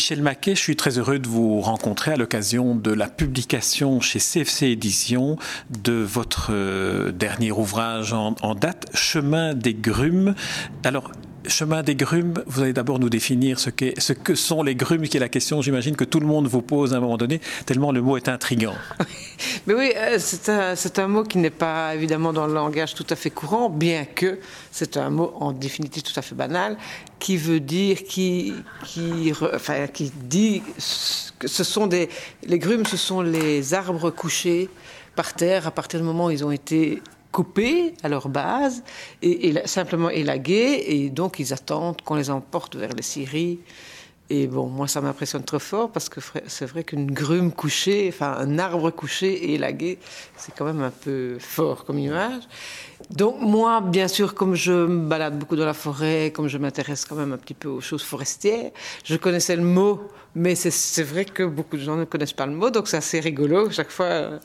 Michel Maquet, je suis très heureux de vous rencontrer à l'occasion de la publication chez CFC Éditions de votre euh, dernier ouvrage en, en date, Chemin des grumes. Alors, chemin des grumes, vous allez d'abord nous définir ce, ce, que sont les grumes, qui est la question, j'imagine, que tout le monde vous pose à un moment donné, tellement le mot est intrigant. Mais oui, euh, c'est un, mot qui n'est pas évidemment dans le langage tout à fait courant, bien que c'est un mot en définitive tout à fait banal, qui veut dire, qui, qui, enfin, qui dit que ce sont des. Les grumes, ce sont les arbres couchés par terre à partir du moment où ils ont été coupés à leur base et, simplement élagués et donc ils attendent qu'on les emporte vers les scieries. Et bon, moi ça m'impressionne trop fort parce que c'est vrai qu'une grume couchée, enfin un arbre couché et élagué, c'est quand même un peu fort comme image. Donc moi, bien sûr, comme je me balade beaucoup dans la forêt, comme je m'intéresse quand même un petit peu aux choses forestières, je connaissais le mot, mais c'est vrai que beaucoup de gens ne connaissent pas le mot, donc c'est assez rigolo chaque fois. Euh,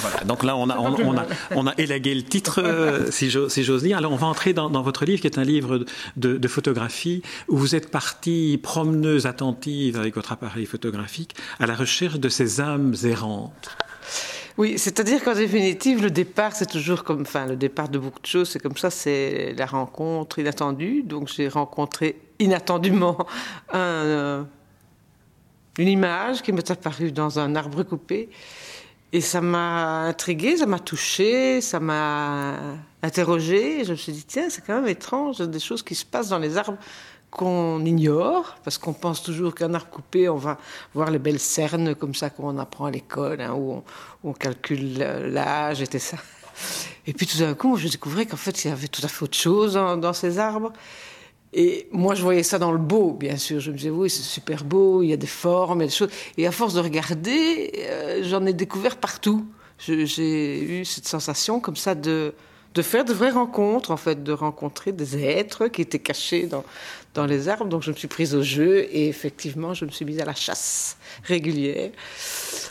voilà. donc là on a, on, a, on a élagué le titre, euh, si j'ose dire. Alors on va entrer dans, votre livre qui est un livre de, de photographie où vous êtes partie promeneuse attentive avec votre appareil photographique à la recherche de ces âmes errantes. Oui, c'est-à-dire qu'en définitive, le départ, c'est toujours comme, enfin, le départ de beaucoup de choses, c'est comme ça, c'est la rencontre inattendue. Donc, j'ai rencontré inattendument euh, une image qui m'est apparue dans un arbre coupé. Et ça m'a intriguée, ça m'a touchée, ça m'a interrogée. Je me suis dit, tiens, c'est quand même étrange, des choses qui se passent dans les arbres qu'on ignore, parce qu'on pense toujours qu'un arbre coupé, on va voir les belles cernes comme ça qu'on apprend à l'école, hein, où, on, calcule l'âge et ça. Et puis tout d'un coup, je découvrais qu'en fait, il y avait tout à fait autre chose dans, ces arbres. Et moi, je voyais ça dans le beau, bien sûr. Je me disais, oui, c'est super beau, il y a des formes, il y a des choses. Et à force de regarder, euh, j'en ai découvert partout. J'ai eu cette sensation comme ça de, de faire de vraies rencontres, en fait, de rencontrer des êtres qui étaient cachés dans, dans les arbres. Donc je me suis prise au jeu et effectivement, je me suis mise à la chasse régulière.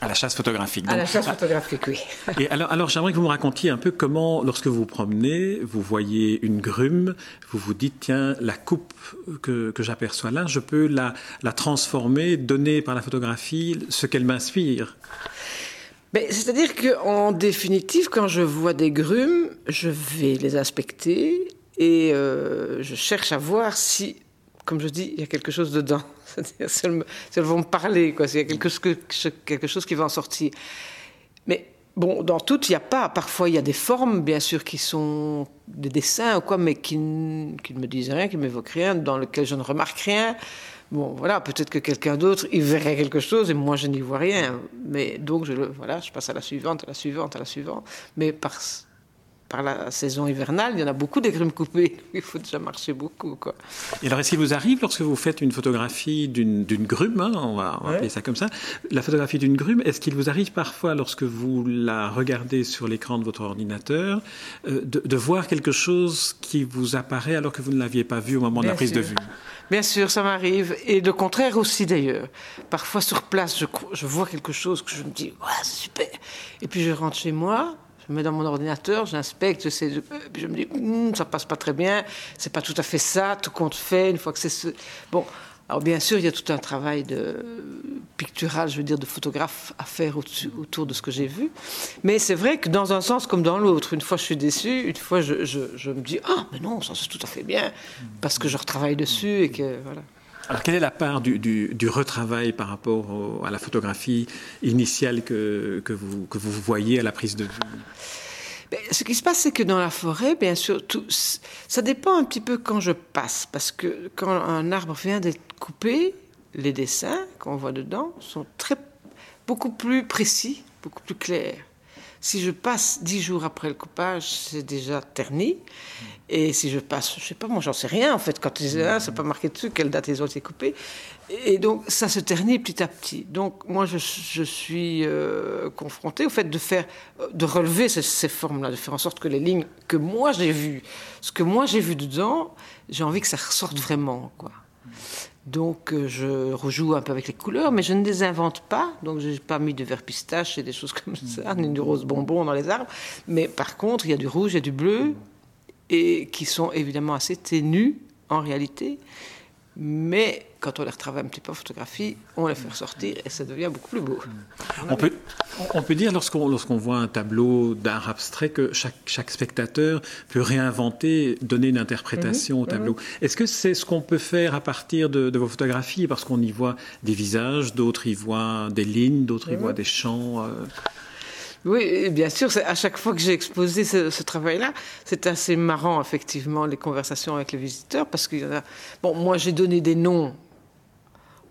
À la chasse photographique. À la chasse photographique, oui. Et alors, alors j'aimerais que vous me racontiez un peu comment, lorsque vous vous promenez, vous voyez une grume, vous vous dites, tiens, la coupe que, que j'aperçois là, je peux la, la transformer, donner par la photographie ce qu'elle m'inspire? C'est-à-dire qu'en définitive, quand je vois des grumes, je vais les inspecter et euh, je cherche à voir si, comme je dis, il y a quelque chose dedans. C'est-à-dire si, elles vont me parler, quoi, s'il y a quelque chose, qui va en sortir. Mais bon, dans tout, il n'y a pas. Parfois, il y a des formes, bien sûr, qui sont des dessins ou quoi, mais qui, qui ne me disent rien, qui ne m'évoquent rien, dans lesquels je ne remarque rien. Bon, voilà, peut-être que quelqu'un d'autre, il verrait quelque chose et moi, je n'y vois rien. Mais donc, je, voilà, je passe à la suivante, à la suivante, à la suivante. Mais par, par la saison hivernale, il y en a beaucoup des grumes coupées. Il faut déjà marcher beaucoup. Quoi. Et alors, est-ce qu'il vous arrive, lorsque vous faites une photographie d'une grume, hein, on va, on appeler ça comme ça, la photographie d'une grume, est-ce qu'il vous arrive parfois, lorsque vous la regardez sur l'écran de votre ordinateur, euh, de, de, voir quelque chose qui vous apparaît alors que vous ne l'aviez pas vu au moment de la prise de vue? Bien sûr, ça m'arrive. Et le contraire aussi, d'ailleurs. Parfois, sur place, je, je, vois quelque chose que je me dis, ouais, super. Et puis, je rentre chez moi, je me mets dans mon ordinateur, j'inspecte, puis je me dis, hum, ça passe pas très bien, c'est pas tout à fait ça, tout compte fait, une fois que c'est ce. Bon, alors bien sûr, il y a tout un travail de pictural, je veux dire, de photographe à faire autour de ce que j'ai vu. Mais c'est vrai que dans un sens comme dans l'autre, une fois je suis déçu, une fois je, je, me dis ah mais non, ça c'est tout à fait bien parce que je retravaille dessus et que voilà. Alors, quelle est la part du, retravail par rapport à la photographie initiale que, vous, voyez à la prise de vue? Ben, ce qui se passe, c'est que dans la forêt, bien sûr, ça dépend un petit peu quand je passe, parce que quand un arbre vient d'être coupé, les dessins qu'on voit dedans sont très, beaucoup plus précis, beaucoup plus clairs. Si je passe dix jours après le coupage, c'est déjà terni. Et si je passe, je sais pas, moi j'en sais rien en fait, quand ils là, c'est pas marqué dessus quelle date ils ont été coupés. Et donc ça se ternit petit à petit. Donc moi je, suis euh, confrontée au fait de faire, de relever ces, ces formes-là, de faire en sorte que les lignes que moi j'ai vues, ce que moi j'ai vu dedans, j'ai envie que ça ressorte vraiment, quoi. Donc euh, je rejoue un peu avec les couleurs, mais je ne les invente pas. Donc je n'ai pas mis de vert pistache et des choses comme ça, ni du rose bonbon dans les arbres. Mais par contre, il y a du rouge, il y a du bleu, et qui sont évidemment assez ténus en réalité. Mais quand on les retravaille un petit peu en photographie, on les fait ressortir et ça devient beaucoup plus beau. On peut, on peut dire, lorsqu'on lorsqu'on voit un tableau d'art abstrait, que chaque, chaque spectateur peut réinventer, donner une interprétation au tableau. Est-ce que c'est ce qu'on peut faire à partir de, de vos photographies? Parce qu'on y voit des visages, d'autres y voient des lignes, d'autres y voient des champs. euh, Oui, bien sûr, à chaque fois que j'ai exposé ce, travail-là, c'est assez marrant, effectivement, les conversations avec les visiteurs, parce qu'il. Bon, moi, j'ai donné des noms,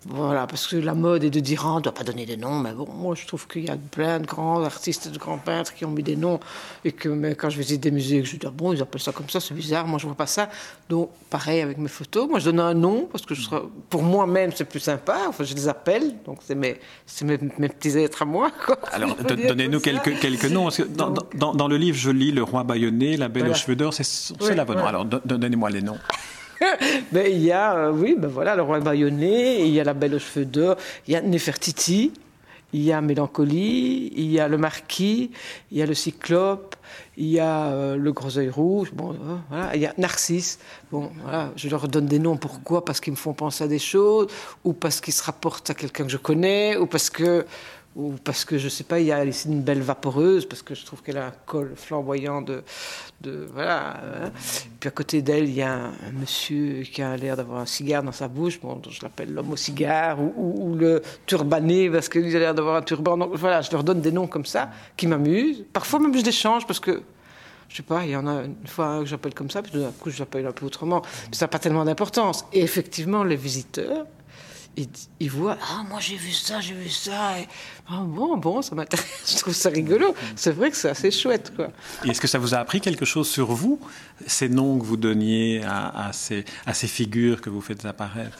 voilà, parce que la mode est de dire, ah, on ne doit pas donner des noms, mais bon, moi, je trouve qu'il y a plein de grands artistes, de grands peintres qui ont mis des noms, et que mais quand je visite des musées, je dis, ah bon, ils appellent ça comme ça, c'est bizarre, moi, je vois pas ça. Donc, pareil avec mes photos, moi, je donne un nom, parce que je serais- pour moi-même, c'est plus sympa, enfin, je les appelle, donc c'est mes, c'est mes, mes petits êtres à moi, quoi. Alors, donnez-nous quelques, quelques noms. Parce que dans, Donc- dans- dans le livre, je lis Le Roi Baïonné, La Belle Voilà. aux cheveux d'or, c'est c'est Oui, la bonne. voilà. Alors, don- donnez-moi les noms. Ben, il y a, euh, oui, ben voilà, le roi baïonné, il y a la belle aux cheveux d'or, il y a Nefertiti, il y a Mélancolie, il y a le marquis, il y a le cyclope, il y a euh, le gros œil rouge, bon, euh, voilà, il y a Narcisse. Bon, voilà, je leur donne des noms. Pourquoi? Parce qu'ils me font penser à des choses, ou parce qu'ils se rapportent à quelqu'un que je connais, ou parce que, ou parce que je sais pas, il y a une belle vaporeuse, parce que je trouve qu'elle a un col flamboyant de, de voilà. hein. Puis à côté d'elle, il y a un, monsieur qui a l'air d'avoir un cigare dans sa bouche, bon, je l'appelle l'homme au cigare, ou, le turbané, parce qu'il a l'air d'avoir un turban. Donc voilà, je leur donne des noms comme ça, qui m'amusent. Parfois même je les change, parce que je sais pas, il y en a une fois que j'appelle comme ça, puis d'un coup je l'appelle un peu autrement. Mais ça n'a pas tellement d'importance. Et effectivement, les visiteurs, ils, ils voient, ah moi j'ai vu ça, j'ai vu ça. Et, ah bon, bon, ça m'intéresse. Je trouve ça rigolo. C'est vrai que c'est assez chouette, quoi. Et Est-ce que ça vous a appris quelque chose sur vous, ces noms que vous donniez à, à ces, à ces figures que vous faites apparaître?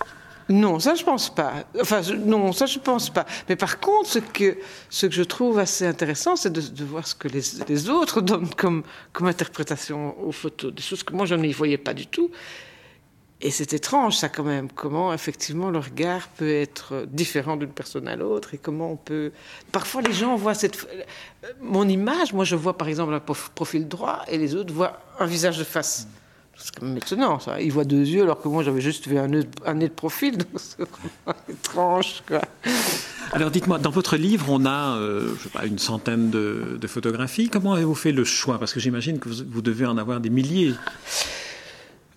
Non, ça je pense pas. Enfin, je- non, ça je pense pas. Mais par contre, ce que, ce que je trouve assez intéressant, c'est de, de voir ce que les, les autres donnent comme, comme interprétation aux photos. Des choses que moi je n'y voyais pas du tout. Et c'est étrange, ça, quand même. Comment, effectivement, le regard peut être différent d'une personne à l'autre et comment on peut. Parfois, les gens voient cette. Mon image, moi, je vois par exemple un prof- profil droit et les autres voient un visage de face. C'est quand même étonnant, ça. Ils voient deux yeux alors que moi, j'avais juste vu un nez, un nez de profil. Donc, c'est vraiment étrange, quoi. Alors dites-moi, dans votre livre, on a euh, je sais pas, une centaine de, de photographies. Comment avez-vous fait le choix? Parce que j'imagine que vous, vous devez en avoir des milliers.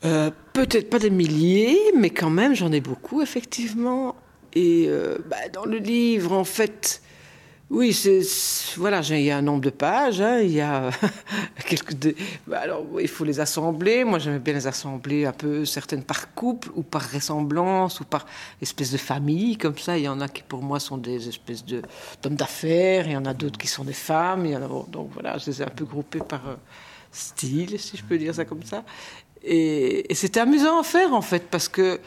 Euh, Peut-être pas des milliers, mais quand même, j'en ai beaucoup, effectivement. Et euh, bah, dans le livre, en fait, oui, c'est voilà, il y a un nombre de pages, hein, il y a quelques. bah, alors, il faut les assembler. Moi, j'aimais bien les assembler un peu, certaines par couple ou par ressemblance ou par espèce de famille, comme ça. Il y en a qui, pour moi, sont des espèces de d'hommes d'affaires. Il y en a d'autres qui sont des femmes. Il y en a, donc voilà, je les ai un peu groupés par euh, style, si je peux dire ça comme ça. Et, et c'était amusant à faire, en fait, parce que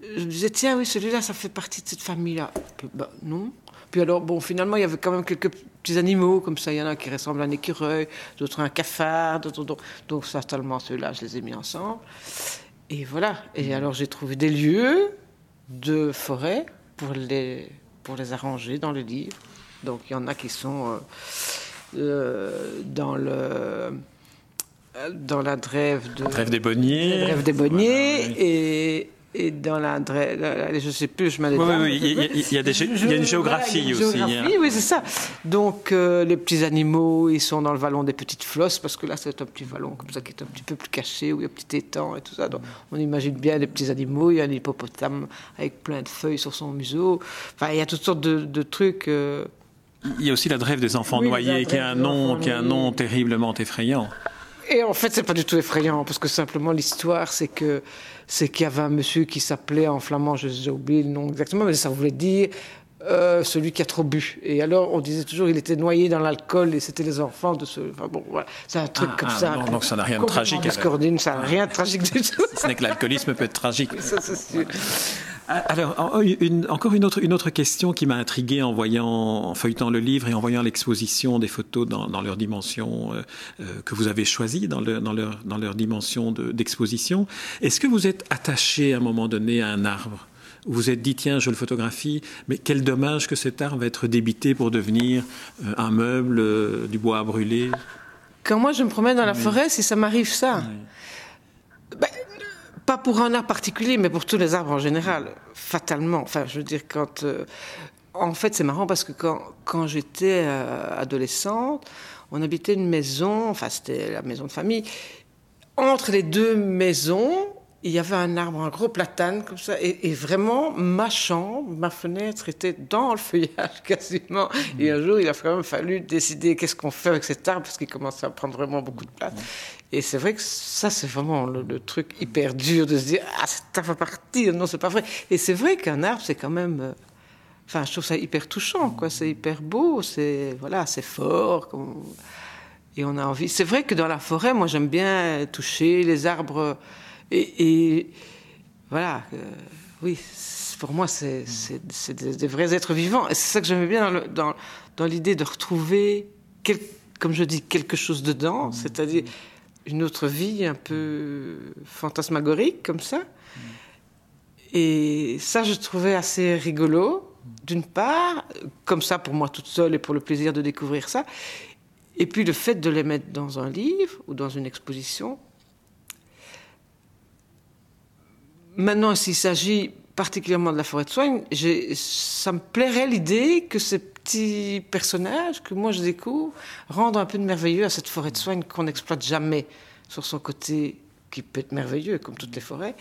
je me disais, tiens, oui, celui-là, ça fait partie de cette famille-là. Bah, non. Puis alors, bon, finalement, il y avait quand même quelques petits animaux, comme ça. Il y en a qui ressemble à un écureuil, d'autres à un cafard, d'autres. Donc, donc certainement, ceux-là, je les ai mis ensemble. Et voilà. Et alors, j'ai trouvé des lieux de forêt pour les, pour les arranger dans le livre. Donc, il y en a qui sont euh, euh, dans le dans la drève de Trêve des bonniers. la drève des bonniers Voilà, oui. et, et dans la drève, je sais plus, je m'en Oui, oui, oui, il y a- il y a des il y a une géographie voilà, il y a une aussi, géographie, hein. oui, c'est ça. Donc euh, les petits animaux, ils sont dans le vallon des petites flosses parce que là c'est un petit vallon comme ça qui est un petit peu plus caché où il y a un petit étang et tout ça. Donc on imagine bien les petits animaux. Il y a un hippopotame avec plein de feuilles sur son museau. Enfin, il y a toutes sortes de, de trucs. euh, Il y a aussi la drève des enfants Oui, noyés, qui a un drève nom, qui a un nom terriblement effrayant. Et en fait, c'est pas du tout effrayant, parce que simplement l'histoire, c'est que c'est qu'il y avait un monsieur qui s'appelait en flamand, je- j'ai oublié le nom exactement, mais ça voulait dire euh, celui qui a trop bu. Et alors, on disait toujours, il était noyé dans l'alcool, et c'était les enfants de ce. Enfin bon, voilà, c'est un truc Ah, comme ah, ça. donc- donc ça n'a rien de tragique, alors. discordine, ça n'a rien de tragique du tout. Ce n'est que l'alcoolisme peut être tragique. Ça, c'est sûr. Alors, en- une- encore une autre, une autre question qui m'a intrigué en voyant, en feuilletant le livre et en voyant l'exposition des photos dans, dans leur dimension euh, euh, que vous avez choisies, dans, leur- dans, leur, dans leur dimension de- d'exposition. Est-ce que vous êtes attaché à un moment donné à un arbre? Vous vous êtes dit, tiens, je le photographie, mais quel dommage que cet arbre va être débité pour devenir euh, un meuble, euh, du bois à brûler. Quand moi je me promène dans la forêt, si ça m'arrive ça, ben, pas pour un arbre particulier, mais pour tous les arbres en général, fatalement. Enfin, je veux dire, quand. Euh, en fait, c'est marrant parce que quand, quand j'étais adolescente, on habitait une maison, enfin, c'était la maison de famille. Entre les deux maisons, il y avait un arbre, un gros platane comme ça, et, vraiment ma chambre, ma fenêtre était dans le feuillage quasiment. Et un jour, il a quand même fallu décider qu'est-ce qu'on fait avec cet arbre parce qu'il commençait à prendre vraiment beaucoup de place. Et c'est vrai que ça, c'est vraiment le, truc hyper dur de se dire ah ça va partir, non c'est pas vrai. Et c'est vrai qu'un arbre, c'est quand même, euh, enfin je trouve ça hyper touchant, quoi. C'est hyper beau, c'est voilà, c'est fort. Et on a envie. C'est vrai que dans la forêt, moi j'aime bien toucher les arbres. Et, voilà, euh, oui, pour moi, c'est des, vrais êtres vivants. Et c'est ça que j'aimais bien dans, dans, l'idée de retrouver, comme je dis, quelque chose dedans, c'est-à-dire une autre vie un peu fantasmagorique, comme ça. Et ça, je trouvais assez rigolo, d'une part, comme ça pour moi toute seule et pour le plaisir de découvrir ça. Et puis le fait de les mettre dans un livre ou dans une exposition, Maintenant, s'il s'agit particulièrement de la forêt de soigne, ça me plairait l'idée que ces petits personnages que moi je découvre rendent un peu de merveilleux à cette forêt de soigne qu'on n'exploite jamais sur son côté qui peut être merveilleux comme toutes les forêts.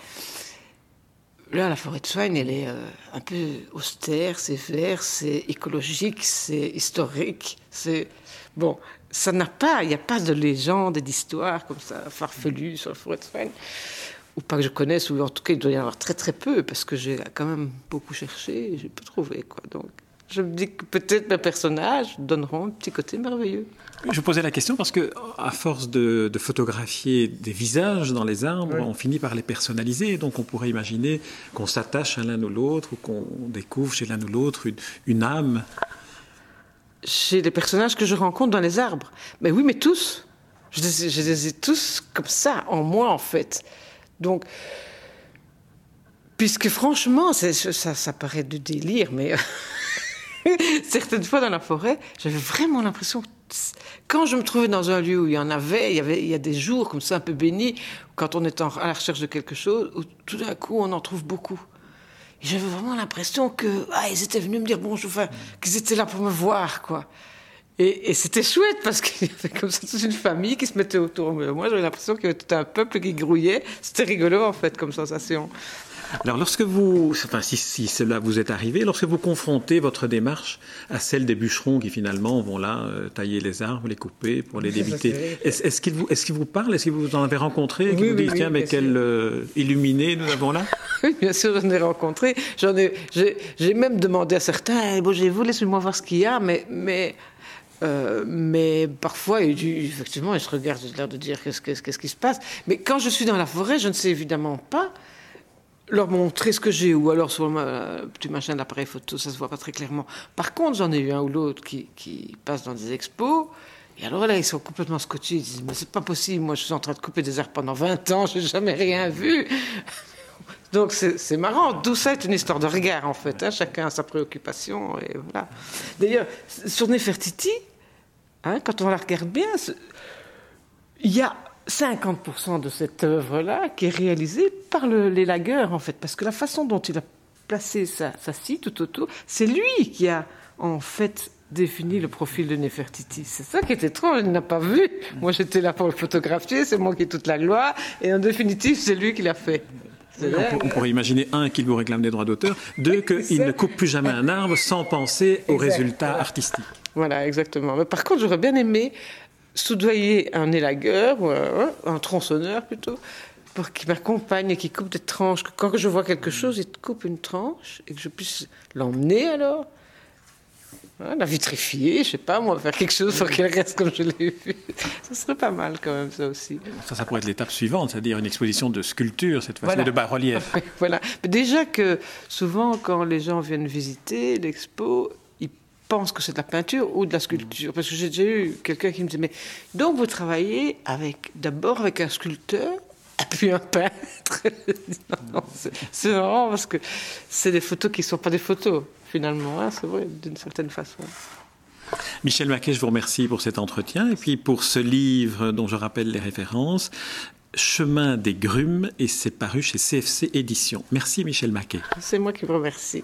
Là, la forêt de soigne, elle est euh, un peu austère, c'est vert, c'est écologique, c'est historique, bon. Ça n'a pas, il n'y a pas de légende et d'histoire comme ça farfelue sur la forêt de soigne ou pas que je connaisse, ou en tout cas il doit y en avoir très très peu, parce que j'ai quand même beaucoup cherché et j'ai pas trouvé. Quoi. Donc je me dis que peut-être mes personnages donneront un petit côté merveilleux. Je posais la question parce que, à force de, photographier des visages dans les arbres, on finit par les personnaliser. Donc, on pourrait imaginer qu'on s'attache à l'un ou l'autre, ou qu'on découvre chez l'un ou l'autre une, âme. Chez les personnages que je rencontre dans les arbres. Mais oui, mais tous. Je je les ai tous comme ça, en moi, en fait. Donc, puisque franchement, ça, ça paraît du délire, mais certaines fois dans la forêt, j'avais vraiment l'impression quand je me trouvais dans un lieu où il y en avait, il y avait, il y a des jours comme ça un peu bénis, quand on est à la recherche de quelque chose, où tout d'un coup on en trouve beaucoup. J'avais vraiment l'impression que ah, ils étaient venus me dire bonjour, enfin, qu'ils étaient là pour me voir, quoi. Et, c'était chouette parce qu'il y avait comme ça toute une famille qui se mettait autour de moi. J'avais l'impression qu'il y avait tout un peuple qui grouillait. C'était rigolo en fait comme sensation. Alors, lorsque vous, enfin, si, cela vous est arrivé, lorsque vous confrontez votre démarche à celle des bûcherons qui finalement vont là euh, tailler les arbres, les couper pour les débiter, est-ce qu'il vous, est vous parle Est-ce que vous en avez rencontré qui vous dit tiens, mais quel euh, illuminé nous avons là? Oui, bien sûr, j'en ai rencontré. J'en ai, j'ai même demandé à certains, eh, bon, j'ai vous laissez-moi voir ce qu'il y a, mais, mais euh, mais parfois, effectivement, il se regarde, j'ai l'air de dire qu'est-ce, qui se passe. Mais quand je suis dans la forêt, je ne sais évidemment pas leur montrer ce que j'ai, ou alors sur le petit machin d'appareil photo, ça se voit pas très clairement. Par contre, j'en ai eu un ou l'autre qui, qui passe dans des expos, et alors là, ils sont complètement scotchés. Ils disent, mais c'est pas possible, moi je suis en train de couper des arbres pendant 20 ans, j'ai jamais rien vu. Donc c'est marrant, ça est une histoire de regard en fait, hein. chacun a sa préoccupation. Et voilà. D'ailleurs, sur Nefertiti, hein, quand on la regarde bien, il y a 50% de cette œuvre-là qui est réalisée par le, les lagueurs en fait, parce que la façon dont il a placé sa, scie tout autour, c'est lui qui a en fait défini le profil de Nefertiti. C'est ça qui est étrange, il n'a pas vu. Moi j'étais là pour le photographier, c'est moi qui ai toute la gloire, et en définitive c'est lui qui l'a fait. On, pourrait imaginer, un, qu'il vous réclame des droits d'auteur, deux, qu'il ne coupe plus jamais un arbre sans penser au résultat artistique. Voilà, exactement. Mais par contre, j'aurais bien aimé soudoyer un élagueur, ou un, tronçonneur plutôt, pour qu'il m'accompagne et qu'il coupe des tranches. Quand je vois quelque chose, il coupe une tranche et que je puisse l'emmener alors la vitrifier, je sais pas, moi, faire quelque chose pour qu'elle reste comme je l'ai vu. Ça serait pas mal quand même, ça aussi. Ça, ça pourrait être l'étape suivante, c'est-à-dire une exposition de sculpture, cette fois-ci, de bas-relief. voilà. déjà que souvent, quand les gens viennent visiter l'expo, ils pensent que c'est de la peinture ou de la sculpture. Parce que j'ai déjà eu quelqu'un qui me dit, mais donc vous travaillez avec, d'abord avec un sculpteur puis un peintre. c'est marrant parce que c'est des photos qui ne sont pas des photos finalement, hein, c'est vrai, d'une certaine façon. Michel Maquet, je vous remercie pour cet entretien et puis pour ce livre dont je rappelle les références. Chemin des Grumes et c'est paru chez CFC Éditions. Merci Michel Maquet. C'est moi qui vous remercie.